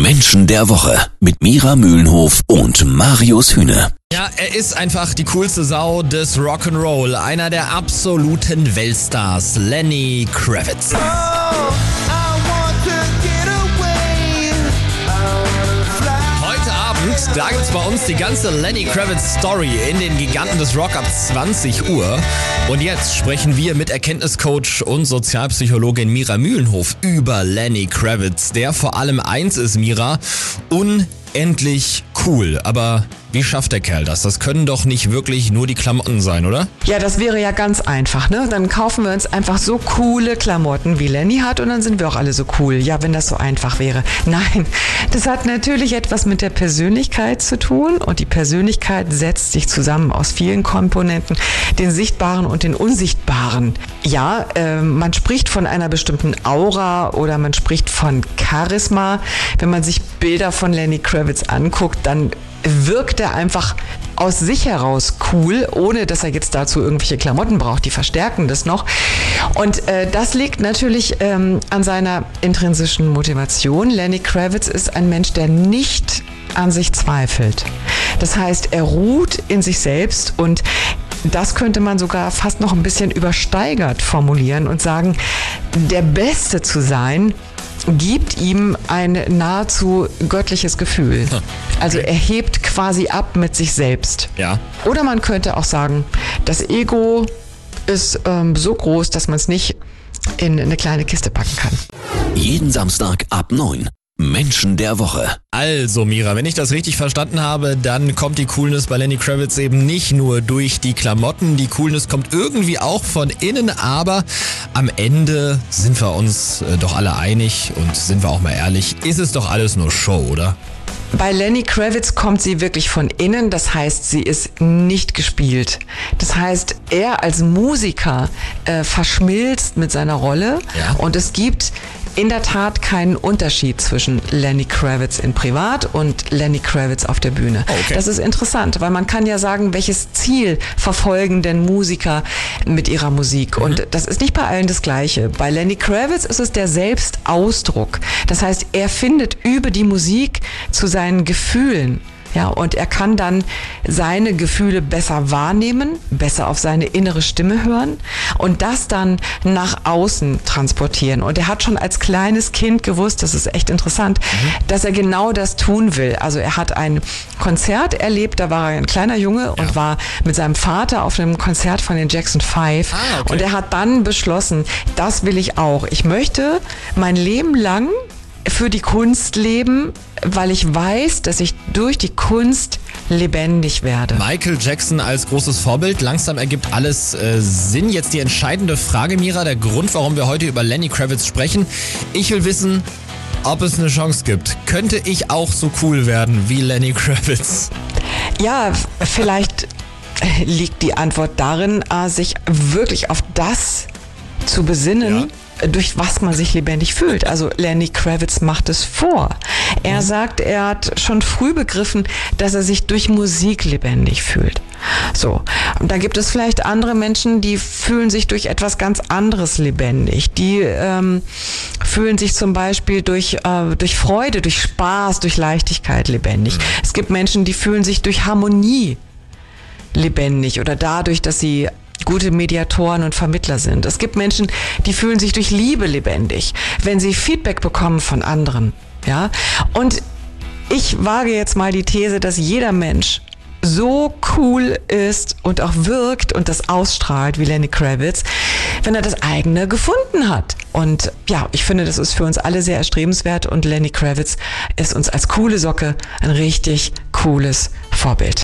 Menschen der Woche mit Mira Mühlenhof und Marius Hühne. Ja, er ist einfach die coolste Sau des Rock'n'Roll, einer der absoluten Weltstars, Lenny Kravitz. Heute Abend, da gibt's bei uns die ganze Lenny Kravitz Story in den Giganten des Rock ab 20 Uhr. Und jetzt sprechen wir mit Erkenntniscoach und Sozialpsychologin Mira Mühlenhof über Lenny Kravitz, der vor allem eins ist, Mira, unendlich cool. Aber wie schafft der Kerl das? Das können doch nicht wirklich nur die Klamotten sein, oder? Ja, das wäre ja ganz einfach, ne? Dann kaufen wir uns einfach so coole Klamotten, wie Lenny hat, und dann sind wir auch alle so cool. Ja, wenn das so einfach wäre. Nein, das hat natürlich etwas mit der Persönlichkeit zu tun und die Persönlichkeit setzt sich zusammen aus vielen Komponenten, den sichtbaren und den unsichtbaren. Ja, äh, man spricht von einer bestimmten Aura oder man spricht von Charisma. Wenn man sich Bilder von Lenny Kravitz anguckt, dann wirkt er einfach aus sich heraus cool, ohne dass er jetzt dazu irgendwelche Klamotten braucht. Die verstärken das noch. Und äh, das liegt natürlich ähm, an seiner intrinsischen Motivation. Lenny Kravitz ist ein Mensch, der nicht an sich zweifelt. Das heißt, er ruht in sich selbst und das könnte man sogar fast noch ein bisschen übersteigert formulieren und sagen, der Beste zu sein, gibt ihm ein nahezu göttliches Gefühl. Also er hebt quasi ab mit sich selbst. Ja. Oder man könnte auch sagen, das Ego ist ähm, so groß, dass man es nicht in eine kleine Kiste packen kann. Jeden Samstag ab 9. Menschen der Woche. Also, Mira, wenn ich das richtig verstanden habe, dann kommt die Coolness bei Lenny Kravitz eben nicht nur durch die Klamotten. Die Coolness kommt irgendwie auch von innen, aber am Ende sind wir uns äh, doch alle einig und sind wir auch mal ehrlich, ist es doch alles nur Show, oder? Bei Lenny Kravitz kommt sie wirklich von innen, das heißt, sie ist nicht gespielt. Das heißt, er als Musiker äh, verschmilzt mit seiner Rolle Ja. und es gibt in der Tat keinen Unterschied zwischen Lenny Kravitz in Privat und Lenny Kravitz auf der Bühne. Oh, okay. Das ist interessant, weil man kann ja sagen, welches Ziel verfolgen denn Musiker mit ihrer Musik? Mhm. Und das ist nicht bei allen das Gleiche. Bei Lenny Kravitz ist es der Selbstausdruck. Das heißt, er findet über die Musik zu seinen Gefühlen. Ja, und er kann dann seine Gefühle besser wahrnehmen, besser auf seine innere Stimme hören und das dann nach außen transportieren. Und er hat schon als kleines Kind gewusst, das ist echt interessant, dass er genau das tun will. Also er hat ein Konzert erlebt, da war er ein kleiner Junge und Ja. war mit seinem Vater auf einem Konzert von den Jackson Five. Ah, okay. Und er hat dann beschlossen, das will ich auch. Ich möchte mein Leben lang für die Kunst leben, weil ich weiß, dass ich durch die Kunst lebendig werde. Michael Jackson als großes Vorbild. Langsam ergibt alles äh, Sinn. Jetzt die entscheidende Frage, Mira, der Grund, warum wir heute über Lenny Kravitz sprechen. Ich will wissen, ob es eine Chance gibt. Könnte ich auch so cool werden wie Lenny Kravitz? Ja, vielleicht äh, liegt die Antwort darin, äh, sich wirklich auf das zu besinnen, äh, durch was man sich lebendig fühlt. Also Lenny Kravitz macht es vor. Er sagt, er hat schon früh begriffen, dass er sich durch Musik lebendig fühlt. So, und da gibt es vielleicht andere Menschen, die fühlen sich durch etwas ganz anderes lebendig. Die ähm, fühlen sich zum Beispiel durch, äh, durch Freude, durch Spaß, durch Leichtigkeit lebendig. Es gibt Menschen, die fühlen sich durch Harmonie lebendig oder dadurch, dass sie gute Mediatoren und Vermittler sind. Es gibt Menschen, die fühlen sich durch Liebe lebendig, wenn sie Feedback bekommen von anderen. Ja? Und ich wage jetzt mal die These, dass jeder Mensch so cool ist und auch wirkt und das ausstrahlt wie Lenny Kravitz, wenn er das eigene gefunden hat. Und ja, ich finde, das ist für uns alle sehr erstrebenswert und Lenny Kravitz ist uns als coole Socke ein richtig cooles Vorbild.